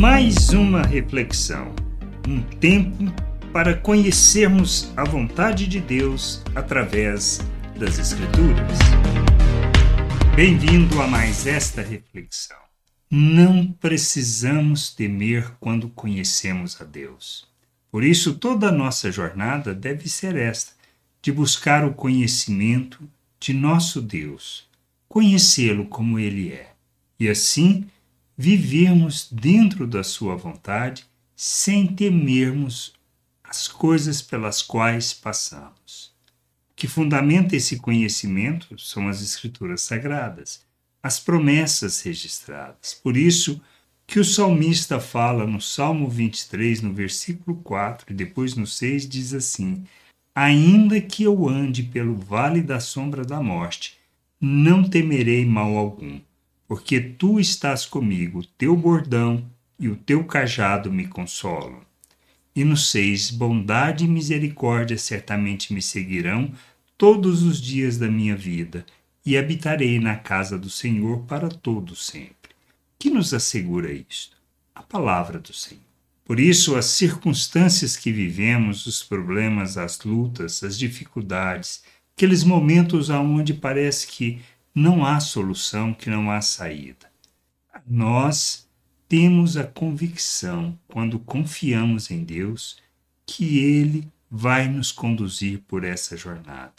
Mais uma reflexão, um tempo para conhecermos a vontade de Deus através das Escrituras. Bem-vindo a mais esta reflexão. Não precisamos temer quando conhecemos a Deus. Por isso, toda a nossa jornada deve ser esta: de buscar o conhecimento de nosso Deus, conhecê-lo como Ele é, e assim vivermos dentro da Sua vontade sem temermos as coisas pelas quais passamos. O que fundamenta esse conhecimento são as Escrituras Sagradas, as promessas registradas. Por isso, que o salmista fala no Salmo 23, no versículo 4 e depois no 6, diz assim: Ainda que eu ande pelo vale da sombra da morte, não temerei mal algum, porque tu estás comigo, teu bordão e o teu cajado me consolam. E no 6, bondade e misericórdia certamente me seguirão todos os dias da minha vida, e habitarei na casa do Senhor para todo sempre que nos assegura isto? A palavra do Senhor. Por isso, as circunstâncias que vivemos, os problemas, as lutas, as dificuldades, aqueles momentos onde parece que não há solução, que não há saída. Nós temos a convicção, quando confiamos em Deus, que Ele vai nos conduzir por essa jornada.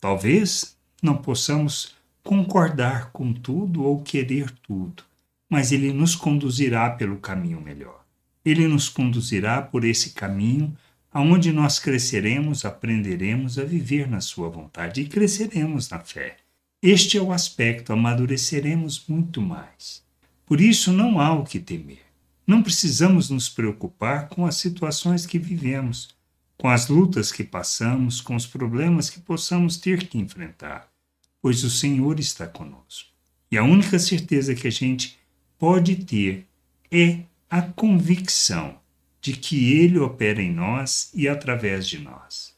Talvez não possamos concordar com tudo ou querer tudo, mas ele nos conduzirá pelo caminho melhor. Ele nos conduzirá por esse caminho aonde nós cresceremos, aprenderemos a viver na sua vontade e cresceremos na fé. Este é o aspecto, amadureceremos muito mais. Por isso não há o que temer. Não precisamos nos preocupar com as situações que vivemos, com as lutas que passamos, com os problemas que possamos ter que enfrentar, pois o Senhor está conosco. E a única certeza que a gente pode ter é a convicção de que Ele opera em nós e através de nós,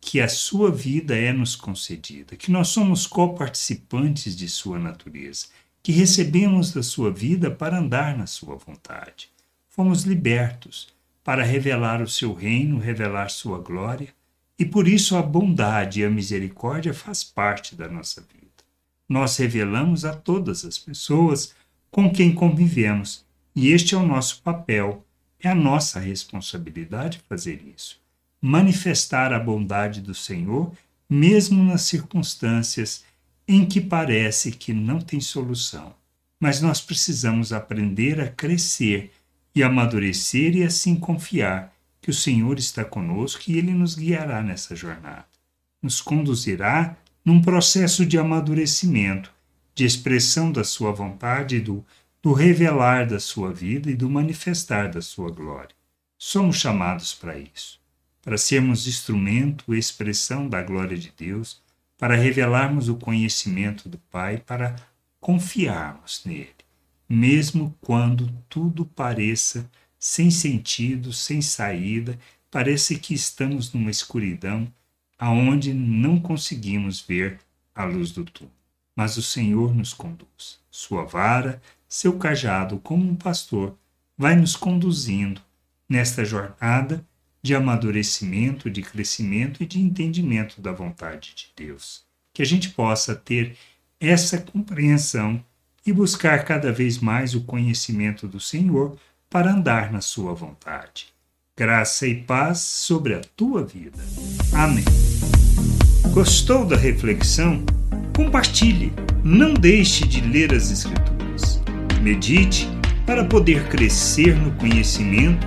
que a Sua vida é nos concedida, que nós somos coparticipantes de Sua natureza, que recebemos da Sua vida para andar na Sua vontade. Fomos libertos para revelar o Seu reino, revelar Sua glória, e por isso a bondade e a misericórdia faz parte da nossa vida. Nós revelamos a todas as pessoas com quem convivemos, e este é o nosso papel, é a nossa responsabilidade fazer isso. Manifestar a bondade do Senhor, mesmo nas circunstâncias em que parece que não tem solução. Mas nós precisamos aprender a crescer e amadurecer e assim confiar que o Senhor está conosco e ele nos guiará nessa jornada. Nos conduzirá num processo de amadurecimento de expressão da sua vontade, do, do revelar da sua vida e do manifestar da sua glória. Somos chamados para isso, para sermos instrumento, expressão da glória de Deus, para revelarmos o conhecimento do Pai, para confiarmos nele, mesmo quando tudo pareça sem sentido, sem saída, parece que estamos numa escuridão aonde não conseguimos ver a luz do túnel mas o Senhor nos conduz. Sua vara, seu cajado, como um pastor, vai nos conduzindo nesta jornada de amadurecimento, de crescimento e de entendimento da vontade de Deus. Que a gente possa ter essa compreensão e buscar cada vez mais o conhecimento do Senhor para andar na sua vontade. Graça e paz sobre a tua vida. Amém. Gostou da reflexão? Compartilhe, não deixe de ler as Escrituras. Medite para poder crescer no conhecimento